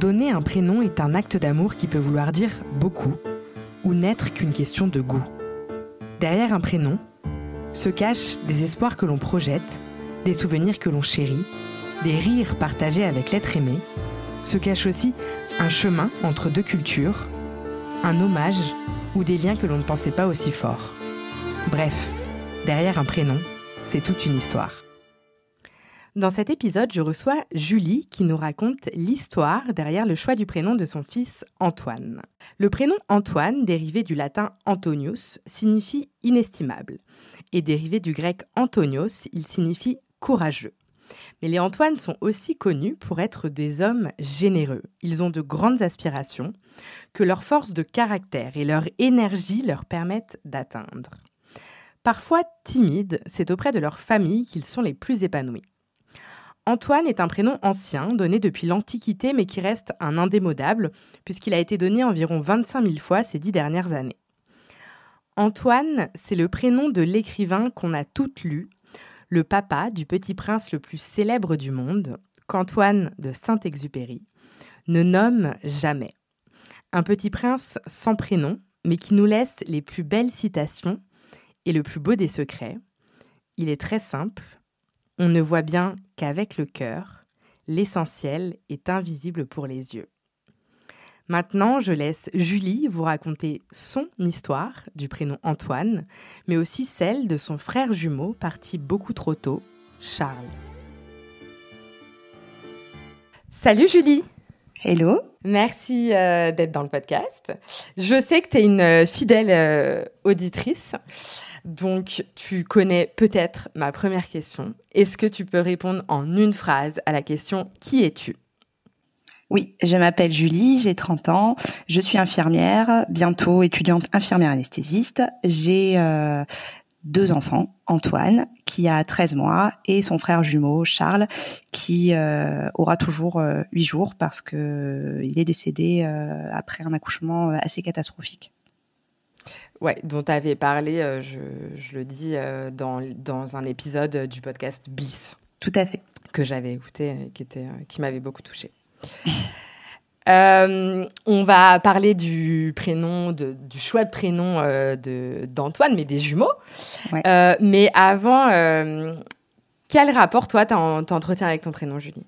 Donner un prénom est un acte d'amour qui peut vouloir dire beaucoup ou n'être qu'une question de goût. Derrière un prénom se cachent des espoirs que l'on projette, des souvenirs que l'on chérit, des rires partagés avec l'être aimé, se cache aussi un chemin entre deux cultures, un hommage ou des liens que l'on ne pensait pas aussi forts. Bref, derrière un prénom, c'est toute une histoire. Dans cet épisode, je reçois Julie qui nous raconte l'histoire derrière le choix du prénom de son fils Antoine. Le prénom Antoine, dérivé du latin Antonius, signifie inestimable. Et dérivé du grec Antonios, il signifie courageux. Mais les Antoines sont aussi connus pour être des hommes généreux. Ils ont de grandes aspirations que leur force de caractère et leur énergie leur permettent d'atteindre. Parfois timides, c'est auprès de leur famille qu'ils sont les plus épanouis. Antoine est un prénom ancien, donné depuis l'Antiquité, mais qui reste un indémodable, puisqu'il a été donné environ 25 000 fois ces dix dernières années. Antoine, c'est le prénom de l'écrivain qu'on a toutes lu, le papa du petit prince le plus célèbre du monde, qu'Antoine de Saint-Exupéry, ne nomme jamais. Un petit prince sans prénom, mais qui nous laisse les plus belles citations et le plus beau des secrets. Il est très simple, on ne voit bien qu'avec le cœur, l'essentiel est invisible pour les yeux. Maintenant, je laisse Julie vous raconter son histoire du prénom Antoine, mais aussi celle de son frère jumeau parti beaucoup trop tôt, Charles. Salut Julie Hello Merci euh, d'être dans le podcast. Je sais que tu es une euh, fidèle euh, auditrice. Donc, tu connais peut-être ma première question. Est-ce que tu peux répondre en une phrase à la question Qui es-tu? Oui, je m'appelle Julie, j'ai 30 ans, je suis infirmière, bientôt étudiante infirmière anesthésiste. J'ai euh, deux enfants, Antoine qui a 13 mois et son frère jumeau Charles qui euh, aura toujours euh, 8 jours parce que il est décédé après un accouchement assez catastrophique. Ouais, dont tu avais parlé, euh, je, le dis, euh, dans, dans, un épisode du podcast BIS. Tout à fait. Que j'avais écouté et qui, était, euh, qui m'avait beaucoup touché. on va parler du prénom, de, du choix de prénom d'Antoine, mais des jumeaux. mais avant, quel rapport, toi, t'entretiens avec ton prénom, Julie?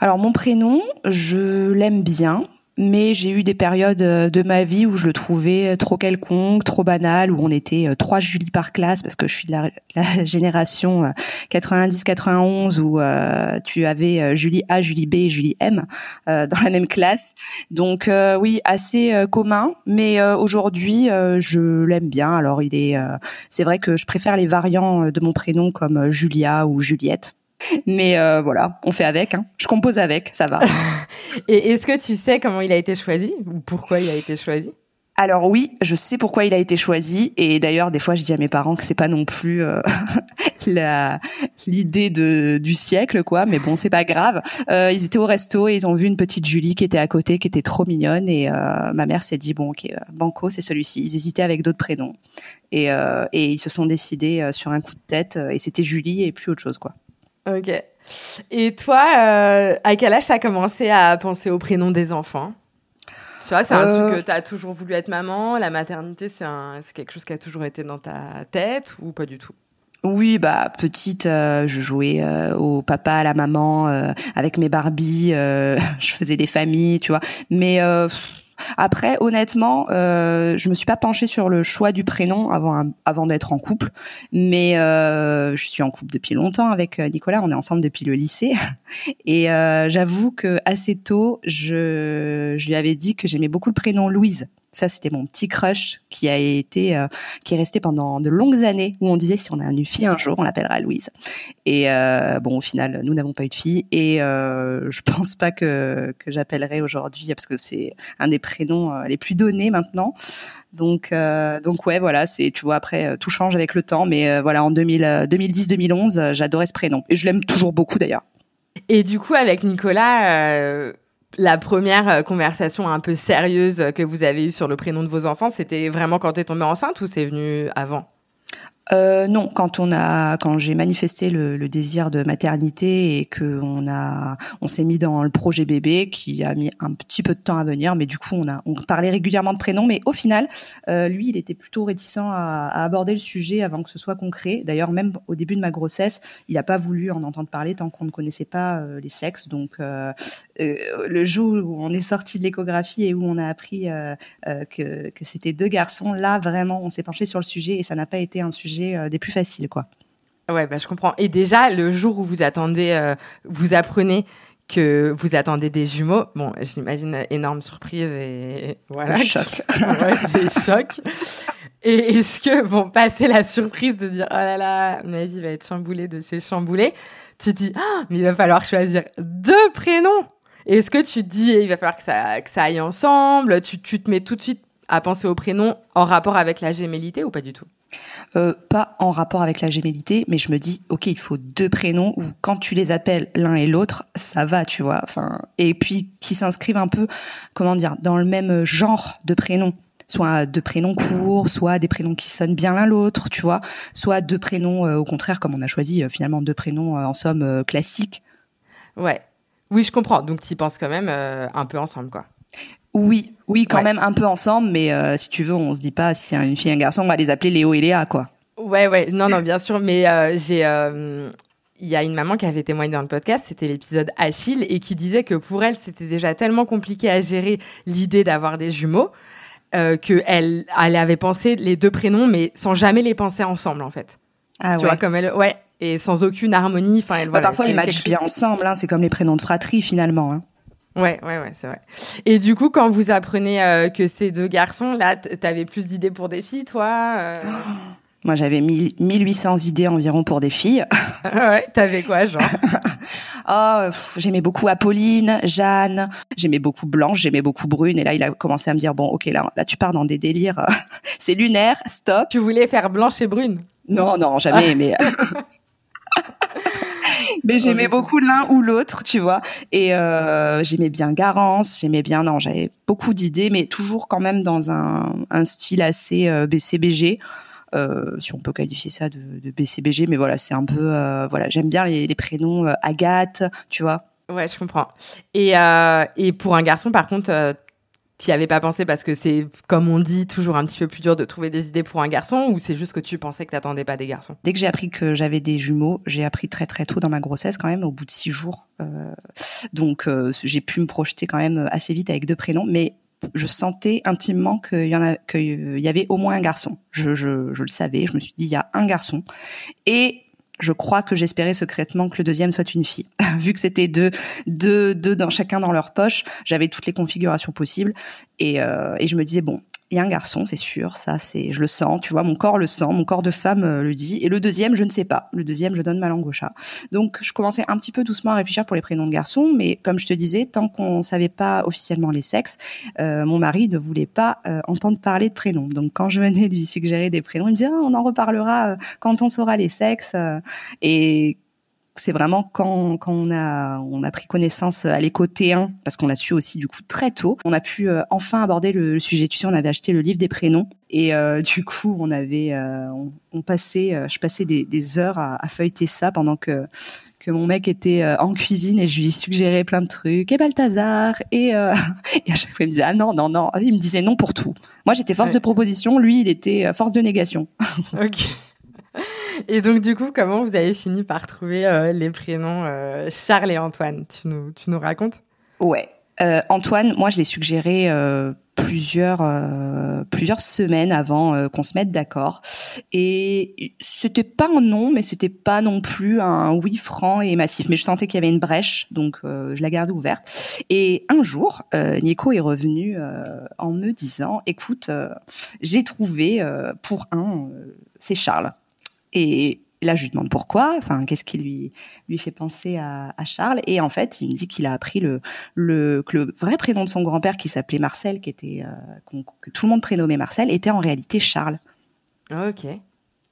Alors mon prénom, je l'aime bien mais j'ai eu des périodes euh, de ma vie où je le trouvais trop quelconque, trop banal, où on était euh, trois Julie par classe, parce que je suis de la, génération 90-91 euh, où tu avais Julie A, Julie B et Julie M dans la même classe. Donc oui, assez commun, mais aujourd'hui je l'aime bien. Alors il est, c'est vrai que je préfère les variants de mon prénom comme Julia ou Juliette. Mais euh, voilà, on fait avec. Hein. Je compose avec, ça va. Et est-ce que tu sais comment il a été choisi ou pourquoi il a été choisi? Alors oui, je sais pourquoi il a été choisi et d'ailleurs des fois je dis à mes parents que c'est pas non plus euh, la l'idée de du siècle quoi, mais bon c'est pas grave. Euh, ils étaient au resto et ils ont vu une petite Julie qui était à côté, qui était trop mignonne et ma mère s'est dit bon ok Banco c'est celui-ci. Ils hésitaient avec d'autres prénoms et et ils se sont décidés sur un coup de tête et c'était Julie et plus autre chose quoi. Ok. Et toi, euh, à quel âge tu as commencé à penser au prénom des enfants? Tu vois, c'est un truc euh. que tu as toujours voulu être maman. La maternité, c'est quelque chose qui a toujours été dans ta tête ou pas du tout? Oui, bah petite, euh, je jouais au papa, à la maman, avec mes Barbies, je faisais des familles, tu vois. Mais après, honnêtement, euh, je me suis pas penchée sur le choix du prénom avant avant d'être en couple, mais euh, je suis en couple depuis longtemps avec euh, Nicolas. On est ensemble depuis le lycée, et euh, j'avoue que assez tôt, je je lui avais dit que j'aimais beaucoup le prénom Louise. Ça, c'était mon petit crush qui a été, euh, qui est resté pendant de longues années où on disait si on a une fille un jour, on l'appellera Louise. Et euh, bon, au final, nous n'avons pas eu de fille et euh, je pense pas que que j'appellerai aujourd'hui parce que c'est un des prénoms euh, les plus donnés maintenant. Donc donc ouais, voilà, c'est tu vois après tout change avec le temps, mais voilà en 2010-2011, j'adorais ce prénom et je l'aime toujours beaucoup d'ailleurs. Et du coup, avec Nicolas, la première euh, conversation un peu sérieuse que vous avez eue sur le prénom de vos enfants, c'était vraiment quand tu es tombée enceinte ou c'est venu avant? Euh, non, quand on a, quand j'ai manifesté le, le, désir de maternité et que on a, on s'est mis dans le projet bébé qui a mis un petit peu de temps à venir, mais du coup on a, on parlait régulièrement de prénom, mais au final, euh, lui, il était plutôt réticent à, à, aborder le sujet avant que ce soit concret. D'ailleurs, même au début de ma grossesse, il n'a pas voulu en entendre parler tant qu'on ne connaissait pas euh, les sexes. Donc, euh, euh, le jour où on est sorti de l'échographie et où on a appris que, que c'était deux garçons, là vraiment, on s'est penché sur le sujet et ça n'a pas été un sujet euh, des plus faciles, quoi. Ouais, bah, je comprends. Et déjà, le jour où vous attendez, euh, vous apprenez que vous attendez des jumeaux, bon, j'imagine énorme surprise et voilà. Choc. ouais, choc. Et est-ce que, bon, passer la surprise de dire, oh là là, ma vie va être chamboulée de chez chamboulé, tu te dis, ah, mais il va falloir choisir deux prénoms. Est-ce que tu te dis, il va falloir que ça, que ça aille ensemble tu, tu te mets tout de suite à penser au prénom en rapport avec la gémellité ou pas du tout? Euh, pas en rapport avec la gémellité, mais je me dis, ok, il faut deux prénoms où quand tu les appelles l'un et l'autre, ça va, tu vois. Enfin, et puis qui s'inscrivent un peu, comment dire, dans le même genre de prénoms soit deux prénoms courts, soit des prénoms qui sonnent bien l'un l'autre, tu vois, soit deux prénoms euh, au contraire comme on a choisi euh, finalement deux prénoms en somme classiques. Ouais. Oui, je comprends. Donc tu penses quand même un peu ensemble quoi. Oui, oui, quand même un peu ensemble, mais euh, si tu veux, on se dit pas si c'est une fille et un garçon, on va les appeler Léo et Léa, quoi. Ouais, ouais, non, non, bien sûr, mais euh, j'ai, euh, il y a une maman qui avait témoigné dans le podcast, c'était l'épisode Achille, et qui disait que pour elle, c'était déjà tellement compliqué à gérer l'idée d'avoir des jumeaux qu'elle elle avait pensé les deux prénoms, mais sans jamais les penser ensemble, en fait. Ah tu ouais. vois, comme elle, ouais, et sans aucune harmonie. Enfin, elle, bah, parfois, ils matchent bien ensemble, hein, c'est comme les prénoms de fratrie, finalement. Hein. Ouais, ouais, ouais, c'est vrai. Et du coup, quand vous apprenez euh, que ces deux garçons, là, t'avais plus d'idées pour des filles, toi euh? Moi, j'avais 1800 idées environ pour des filles. ouais, t'avais quoi, genre? Oh, j'aimais beaucoup Apolline, Jeanne, j'aimais beaucoup Blanche, j'aimais beaucoup Brune. Et là, il a commencé à me dire, bon, ok, là, là tu pars dans des délires. c'est lunaire, stop. Tu voulais faire Blanche et Brune? Non, non, jamais, mais... mais j'aimais beaucoup l'un ou l'autre, tu vois. Et euh, j'aimais bien Garance, j'aimais bien, non, j'avais beaucoup d'idées, mais toujours quand même dans un, un style assez euh, BCBG. Euh, si on peut qualifier ça de, de BCBG, mais voilà, c'est un peu, euh, voilà, j'aime bien les, les prénoms euh, Agathe, tu vois. Ouais, je comprends. Et, euh, et pour un garçon, par contre, tu avais pas pensé parce que c'est, comme on dit, toujours un petit peu plus dur de trouver des idées pour un garçon ou c'est juste que tu pensais que t'attendais pas des garçons? Dès que j'ai appris que j'avais des jumeaux, j'ai appris très très tôt dans ma grossesse quand même, au bout de six jours. Euh, donc euh, j'ai pu me projeter quand même assez vite avec deux prénoms, mais je sentais intimement qu'il y en a, qu'il y avait au moins un garçon. Je, je, je le savais, je me suis dit il y a un garçon et je crois que j'espérais secrètement que le deuxième soit une fille. Vu que c'était deux, deux, deux dans chacun dans leur poche, j'avais toutes les configurations possibles et, euh, et je me disais bon, un garçon, c'est sûr, ça c'est, je le sens, tu vois, mon corps le sent, mon corps de femme euh, le dit. Et le deuxième, je ne sais pas. Le deuxième, je donne ma langue au chat. Donc je commençais un petit peu doucement à réfléchir pour les prénoms de garçons, mais comme je te disais, tant qu'on savait pas officiellement les sexes, euh, mon mari ne voulait pas euh, entendre parler de prénoms. Donc quand je venais lui suggérer des prénoms, il me disait ah, on en reparlera quand on saura les sexes. Et c'est vraiment quand, quand on a on a pris connaissance à l'éco T1 parce qu'on l'a su aussi du coup très tôt on a pu euh, enfin aborder le, le, sujet. Tu sais on avait acheté le livre des prénoms et euh, du coup on avait euh, on, on, passait euh, je passais des, des heures à, à, feuilleter ça pendant que que mon mec était euh, en cuisine et je lui suggérais plein de trucs. Et Balthazar et, euh, et à chaque fois il me disait ah non non non. Il me disait non pour tout. Moi j'étais force ouais. de proposition lui il était force de négation. Ok et donc, du coup, comment vous avez fini par trouver euh, les prénoms euh, Charles et Antoine? Tu nous, tu nous racontes? Ouais. Euh, Antoine, moi, je l'ai suggéré euh, plusieurs plusieurs semaines avant qu'on se mette d'accord. Et c'était pas un non, mais c'était pas non plus un oui franc et massif. Mais je sentais qu'il y avait une brèche, donc je la gardais ouverte. Et un jour, Nico est revenu en me disant "Écoute, j'ai trouvé pour un, c'est Charles." Et là, je lui demande pourquoi, enfin, qu'est-ce qui lui lui fait penser à, Charles. Et en fait, il me dit qu'il a appris le, le que le vrai prénom de son grand-père, qui s'appelait Marcel, qui était euh, que tout le monde prénommait Marcel, était en réalité Charles. Ok.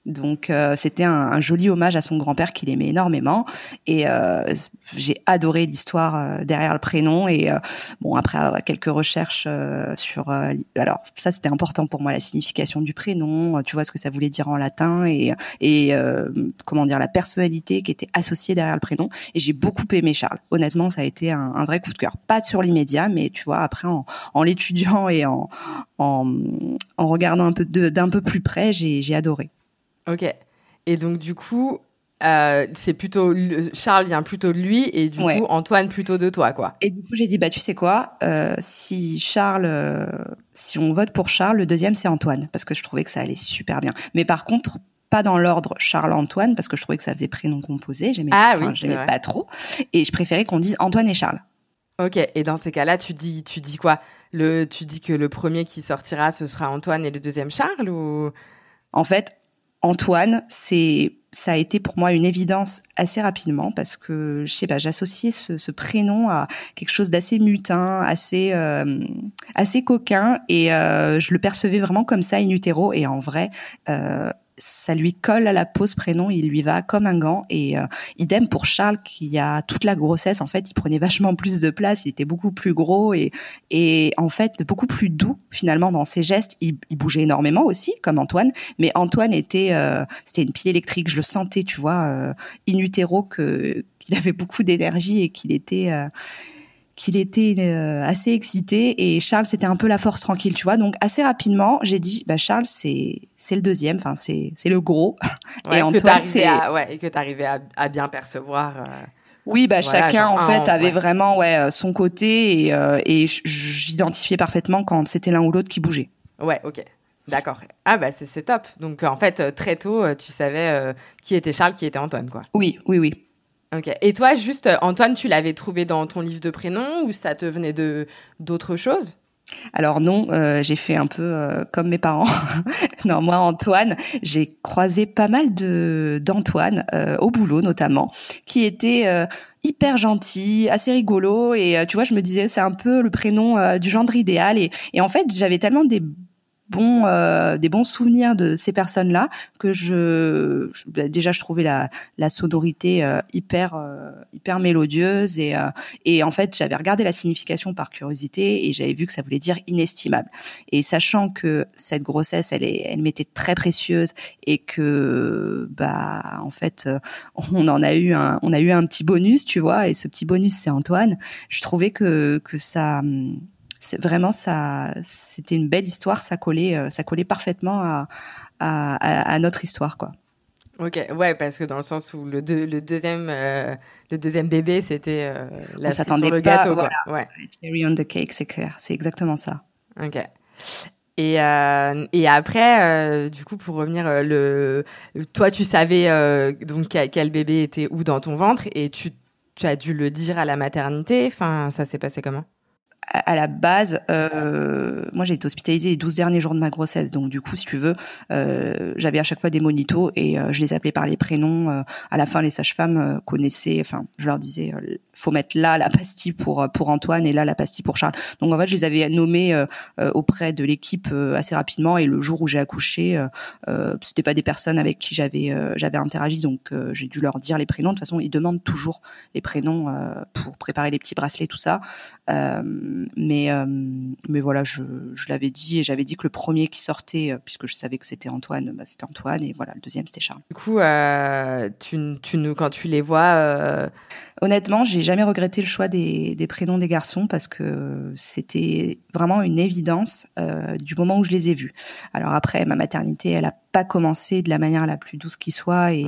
Donc euh, c'était un, joli hommage à son grand-père qu'il aimait énormément. Et euh, j'ai adoré l'histoire euh, derrière le prénom. Et bon après quelques recherches sur alors ça c'était important pour moi la signification du prénom, tu vois ce que ça voulait dire en latin et et comment dire la personnalité qui était associée derrière le prénom. Et j'ai beaucoup aimé Charles. Honnêtement ça a été un, un vrai coup de cœur, pas sur l'immédiat mais tu vois après en, en l'étudiant et en, en en regardant un peu d'un peu plus près j'ai adoré. Ok. Et donc, du coup, euh, c'est plutôt Charles vient plutôt de lui et du coup Antoine plutôt de toi quoi. Et du coup j'ai dit bah tu sais quoi euh, si Charles euh, si on vote pour Charles le deuxième c'est Antoine parce que je trouvais que ça allait super bien. Mais par contre pas dans l'ordre Charles Antoine parce que je trouvais que ça faisait prénom composé j'aimais ah, oui, j'aimais pas trop et je préférais qu'on dise Antoine et Charles. Ok et dans ces cas-là tu dis tu dis quoi? Le tu dis que le premier qui sortira ce sera Antoine et le deuxième Charles ou? En fait Antoine, c'est ça a été pour moi une évidence assez rapidement parce que je sais pas, j'associais ce, prénom à quelque chose d'assez mutin, assez euh, assez coquin et euh, je le percevais vraiment comme ça in utero et en vrai euh, ça lui colle à la peau ce prénom, il lui va comme un gant. Et euh, idem pour Charles, qui a toute la grossesse, en fait, il prenait vachement plus de place, il était beaucoup plus gros et, et en fait beaucoup plus doux finalement dans ses gestes. Il, bougeait énormément aussi, comme Antoine, mais Antoine était, euh, c'était une pile électrique, je le sentais, tu vois, euh, in utero qu'il avait beaucoup d'énergie et qu'il était qu'il était euh, assez excité et Charles c'était un peu la force tranquille tu vois donc assez rapidement j'ai dit bah Charles c'est c'est le deuxième enfin c'est c'est le gros et Antoine c'est ouais que tu arrivais à, bien percevoir euh, oui bah chacun en fait avait vraiment ouais euh, son côté et et j'identifiais parfaitement quand c'était l'un ou l'autre qui bougeait ouais ok D'accord. Ah bah c'est top. Donc en fait très tôt tu savais qui était Charles, qui était Antoine quoi. Oui, oui, oui. Ok. Et toi, juste, euh, Antoine, tu l'avais trouvé dans ton livre de prénom ou ça te venait de d'autres choses? Alors non, euh, j'ai fait un peu euh, comme mes parents. non, moi Antoine, j'ai croisé pas mal de d'Antoine au boulot notamment, qui était hyper gentil, assez rigolo et tu vois, je me disais c'est un peu le prénom du gendre idéal et, et en fait j'avais tellement des bons euh, des bons souvenirs de ces personnes-là que je, bah, déjà je trouvais la, la sonorité euh, hyper euh, hyper mélodieuse et et en fait j'avais regardé la signification par curiosité et j'avais vu que ça voulait dire inestimable. Et sachant que cette grossesse elle est elle m'était très précieuse et que bah en fait on en a eu un on a eu un petit bonus tu vois et ce petit bonus c'est Antoine je trouvais que que ça c'est vraiment ça, c'était une belle histoire. Ça collait, euh, ça collait parfaitement à, à, à, notre histoire, quoi. Ok, ouais, parce que dans le sens où le, le deuxième, euh, le deuxième bébé, c'était euh, la on s'attendait pas, gâteau, voilà. Ouais. Cherry on the cake, c'est clair, c'est exactement ça. Ok. Et, euh, et après, du coup, pour revenir, le, toi, tu savais donc quel bébé était où dans ton ventre et tu, tu as dû le dire à la maternité. Enfin, ça s'est passé comment? À la base, euh, moi j'ai été hospitalisée les 12 derniers jours de ma grossesse, donc du coup, si tu veux, euh, j'avais à chaque fois des monitos et euh, je les appelais par les prénoms. Euh, à la fin, les sages-femmes euh, connaissaient, enfin, je leur disais, faut mettre là la pastille pour pour Antoine et là la pastille pour Charles. Donc en fait, je les avais nommés auprès de l'équipe assez rapidement et le jour où j'ai accouché, euh, c'était pas des personnes avec qui j'avais j'avais interagi, donc j'ai dû leur dire les prénoms. De toute façon, ils demandent toujours les prénoms pour préparer les petits bracelets, tout ça. Euh, mais euh, mais voilà, je, je l'avais dit et j'avais dit que le premier qui sortait, euh, puisque je savais que c'était Antoine, bah, c'était Antoine et voilà, le deuxième c'était Charles. Du coup, euh, tu, tu nous, quand tu les vois, honnêtement, j'ai jamais regretté le choix des, des prénoms des garçons parce que c'était vraiment une évidence du moment où je les ai vus. Alors après, ma maternité, elle a pas commencé de la manière la plus douce qui soit et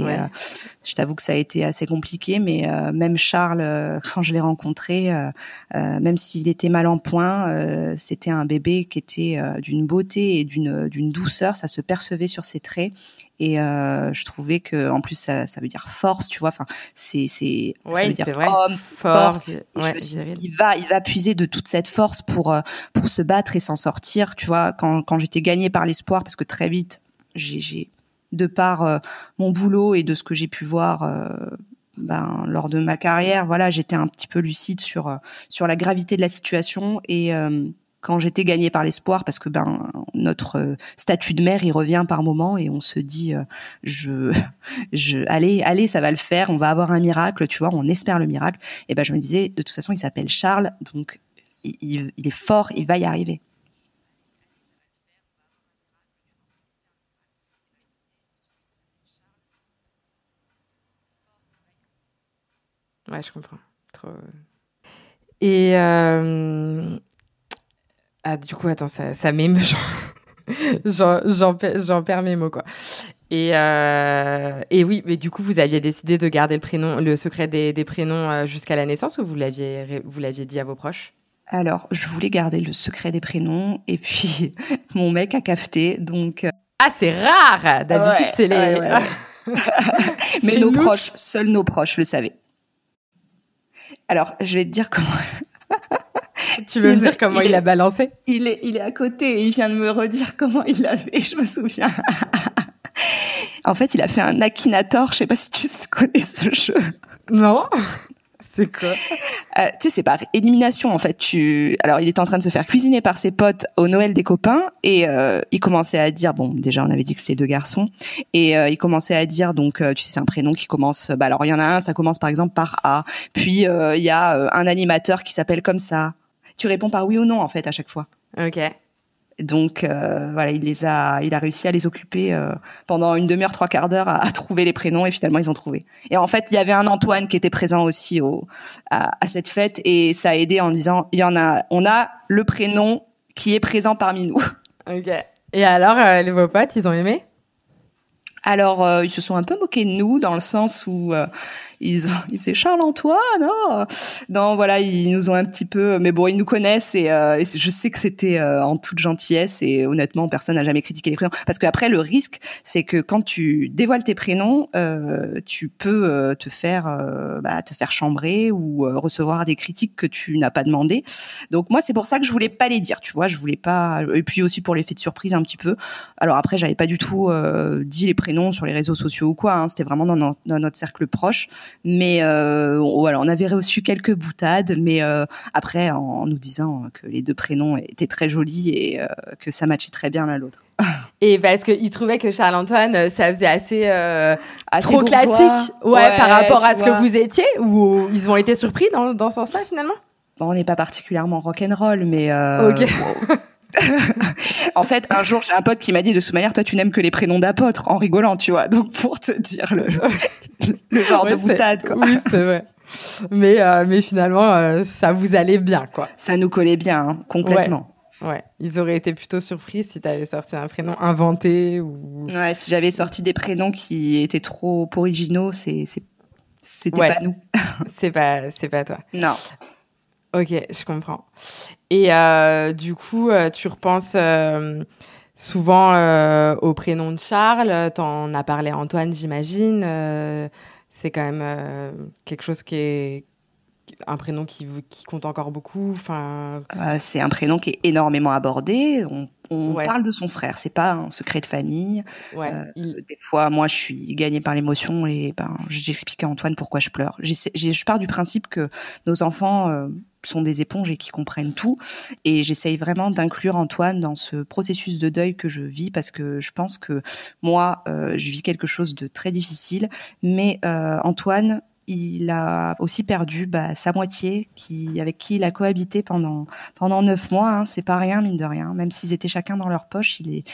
je t'avoue que ça a été assez compliqué mais même Charles quand je l'ai rencontré même s'il était mal en point. Euh, c'était un bébé qui était euh, d'une beauté et d'une d'une douceur. Ça se percevait sur ses traits. Et euh, je trouvais que, en plus, ça, ça veut dire force, tu vois. Enfin, c'est c'est ça veut dire vrai. homme, force. il va il va puiser de toute cette force pour pour se battre et s'en sortir. Tu vois, quand quand j'étais gagnée par l'espoir, parce que très vite, j'ai de par mon boulot et de ce que j'ai pu voir ben, lors de ma carrière, voilà, j'étais un petit peu lucide sur euh, sur la gravité de la situation et euh, quand j'étais gagnée par l'espoir, parce que ben notre euh, statut de mère, il revient par moment et on se dit, euh, je, allez, allez, ça va le faire, on va avoir un miracle, tu vois, on espère le miracle. Et ben je me disais, de toute façon, il s'appelle Charles, donc il, est fort, il va y arriver. Ouais, je comprends. Euh, ah, du coup, attends, ça, ça m'émeut. J'en perds mes mots, quoi. Et, euh... et, oui, mais du coup, vous aviez décidé de garder le prénom, le secret des, des prénoms euh, jusqu'à la naissance ou vous l'aviez, vous l'aviez dit à vos proches? Alors, je voulais garder le secret des prénoms et puis mon mec a cafeté, donc. Euh, ah, c'est rare. D'habitude, c'est les. Ouais, ouais, mais nos proches, seuls nos proches le savaient. Alors, je vais te dire comment. tu veux me dire comment il, a balancé Il est, il est à côté et il vient de me redire comment il l'a fait. Je me souviens. en fait, il a fait un Akinator. Je sais pas si tu connais ce jeu. Non. C'est quoi euh, Tu sais, c'est par élimination en fait. Tu, alors il était en train de se faire cuisiner par ses potes au Noël des copains et euh, il commençait à dire, bon, déjà on avait dit que c'était deux garçons et euh, il commençait à dire donc, tu sais, c'est un prénom qui commence. Bah alors il y en a un, ça commence par exemple par A. Puis il y a un animateur qui s'appelle comme ça. Tu réponds par oui ou non en fait à chaque fois. Ok. Donc euh, voilà, il les a, il a réussi à les occuper euh, pendant une demi-heure, trois quarts d'heure à, à, trouver les prénoms et finalement ils ont trouvé. Et en fait, il y avait un Antoine qui était présent aussi au, à, à cette fête et ça a aidé en disant, il y en a, on a le prénom qui est présent parmi nous. Ok. Et alors, euh, les vos potes, ils ont aimé? Alors, euh, ils se sont un peu moqués de nous dans le sens où euh, ils, ont, ils faisaient Charles-Antoine, non Non, voilà, ils nous ont un petit peu... Mais bon, ils nous connaissent et, euh, je sais que c'était euh, en toute gentillesse et honnêtement, personne n'a jamais critiqué les prénoms. Parce qu'après, le risque, c'est que quand tu dévoiles tes prénoms, euh, tu peux euh, te faire bah, te faire chambrer ou recevoir des critiques que tu n'as pas demandé. Donc moi, c'est pour ça que je voulais pas les dire, tu vois, je voulais pas... Et puis aussi pour l'effet de surprise un petit peu. Alors après, j'avais pas du tout dit les prénoms sur les réseaux sociaux ou quoi. Hein. C'était vraiment dans, notre cercle proche. Mais euh, voilà, on avait reçu quelques boutades, mais euh, après en nous disant que les deux prénoms étaient très jolis et euh, que ça matchait très bien l'un l'autre. Et parce qu'il trouvait que Charles-Antoine, ça faisait assez, assez trop classique ouais, ouais, par rapport à ce vois. que vous étiez, ou ils ont été surpris dans, dans ce sens-là finalement? Bon, On n'est pas particulièrement rock'n'roll, mais... Euh, ok. Bon. en fait, un jour, j'ai un pote qui m'a dit de toute manière, toi, tu n'aimes que les prénoms d'apôtres, en rigolant, tu vois. Donc, pour te dire le, le genre ouais, de boutade, quoi. Oui, c'est vrai. Mais, euh, mais finalement, euh, ça vous allait bien, quoi. Ça nous collait bien, hein, complètement. Ouais. ouais. ils auraient été plutôt surpris si tu avais sorti un prénom inventé ou. Ouais, si j'avais sorti des prénoms qui étaient trop originaux, c'est, c'était ouais. pas nous. c'est pas, c'est pas toi. Non. Ok, je comprends. Et euh, du coup, euh, tu repenses euh, souvent au prénom de Charles. T'en as parlé à Antoine, j'imagine. C'est quand même quelque chose qui est un prénom qui, qui compte encore beaucoup. Enfin, c'est un prénom qui est énormément abordé. On on ouais. parle de son frère, c'est pas un secret de famille. Ouais, il... Des fois, moi, je suis gagnée par l'émotion et ben, j'explique à Antoine pourquoi je pleure. je pars du principe que nos enfants sont des éponges et qui comprennent tout, et j'essaye vraiment d'inclure Antoine dans ce processus de deuil que je vis parce que je pense que moi, euh, je vis quelque chose de très difficile, mais euh, Antoine il a aussi perdu bah, sa moitié, qui avec qui il a cohabité pendant pendant neuf mois. Hein, c'est pas rien mine de rien. Même s'ils étaient chacun dans leur poche, il est.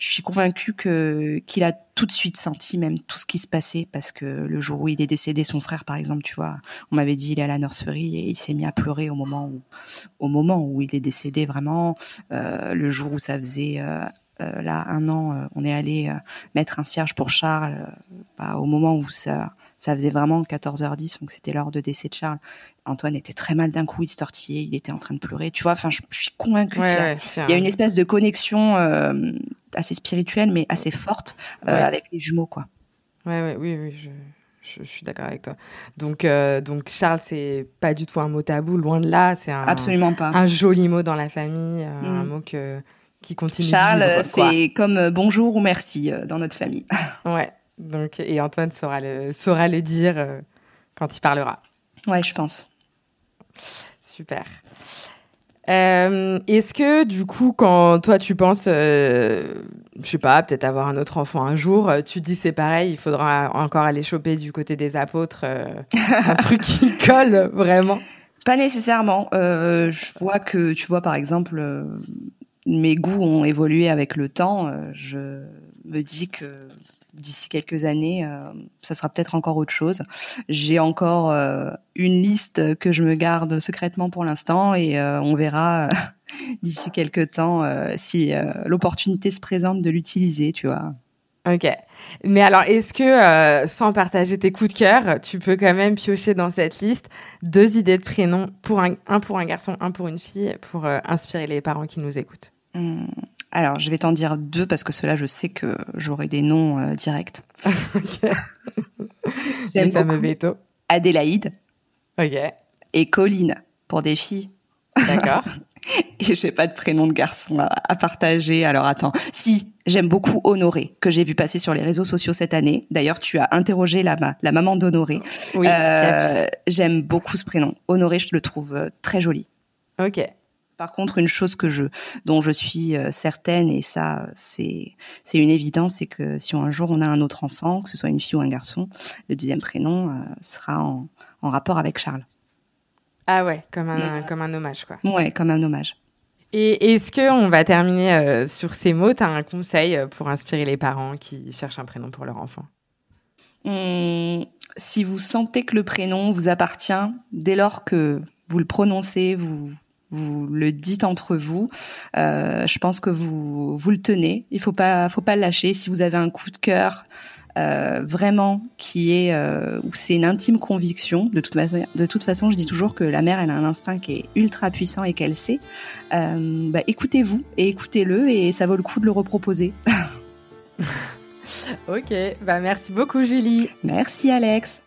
Je suis convaincue que qu'il a tout de suite senti même tout ce qui se passait parce que le jour où il est décédé, son frère par exemple, tu vois, on m'avait dit il est à la nurserie et il s'est mis à pleurer au moment où au moment où il est décédé vraiment. Euh, le jour où ça faisait euh, euh, là un an, euh, on est allé euh, mettre un cierge pour Charles. Bah, au moment où ça ça faisait vraiment 14h10, donc c'était l'heure de décès de Charles. Antoine était très mal d'un coup, il se tortillait, il était en train de pleurer. Tu vois, enfin, je, je, suis convaincue ouais, qu'il ouais, y a une espèce de connexion euh, assez spirituelle, mais assez forte euh, ouais. avec les jumeaux, quoi. Ouais, oui, oui, je, je, je suis d'accord avec toi. Donc, euh, donc Charles, c'est pas du tout un mot tabou, loin de là. C'est un, absolument pas un joli mot dans la famille, mm. un mot que qui continue. Charles, c'est comme bonjour ou merci dans notre famille. Ouais. Donc, et Antoine saura le, saura le dire euh, quand il parlera. Ouais, je pense. Super. Est-ce que du coup, quand toi tu penses, je sais pas, peut-être avoir un autre enfant un jour, tu te dis c'est pareil, il faudra encore aller choper du côté des apôtres un truc qui colle vraiment? Pas nécessairement. je vois que, tu vois, par exemple, mes goûts ont évolué avec le temps. je me dis que d'ici quelques années, euh, ça sera peut-être encore autre chose. J'ai encore euh, une liste que je me garde secrètement pour l'instant et euh, on verra d'ici quelques temps si l'opportunité se présente de l'utiliser, tu vois. Ok. Mais alors, est-ce que, sans partager tes coups de cœur, tu peux quand même piocher dans cette liste deux idées de prénoms, pour un, pour un garçon, un pour une fille, pour inspirer les parents qui nous écoutent? Mmh. Alors, je vais t'en dire deux parce que cela, je sais que j'aurai des noms euh, directs. J'aime beaucoup veto. Adélaïde. Ok. Et Colline pour des filles. D'accord. et j'ai pas de prénom de garçon à, partager. Alors attends, si j'aime beaucoup Honoré que j'ai vu passer sur les réseaux sociaux cette année. D'ailleurs, tu as interrogé la, la maman d'Honoré. Oui. Euh, j'aime beaucoup ce prénom. Honoré, je le trouve euh, très joli. Ok. Par contre, une chose que je, dont je suis euh, certaine, et ça, c'est, c'est une évidence, c'est que si un jour on a un autre enfant, que ce soit une fille ou un garçon, le deuxième prénom euh, sera en, rapport avec Charles. Ah ouais, comme un, comme un hommage, quoi. Ouais, comme un hommage. Et est-ce que on va terminer euh, sur ces mots? Tu as un conseil pour inspirer les parents qui cherchent un prénom pour leur enfant? Hum, Si vous sentez que le prénom vous appartient, dès lors que vous le prononcez, vous vous le dites entre vous. Euh, je pense que vous vous le tenez. Il faut pas faut pas le lâcher. Si vous avez un coup de cœur euh, vraiment qui est euh, où c'est une intime conviction. De toute façon, de toute façon, je dis toujours que la mère elle a un instinct qui est ultra puissant et qu'elle sait. Bah, écoutez-vous et écoutez-le et ça vaut le coup de le reproposer. ok, bah merci beaucoup Julie. Merci Alex.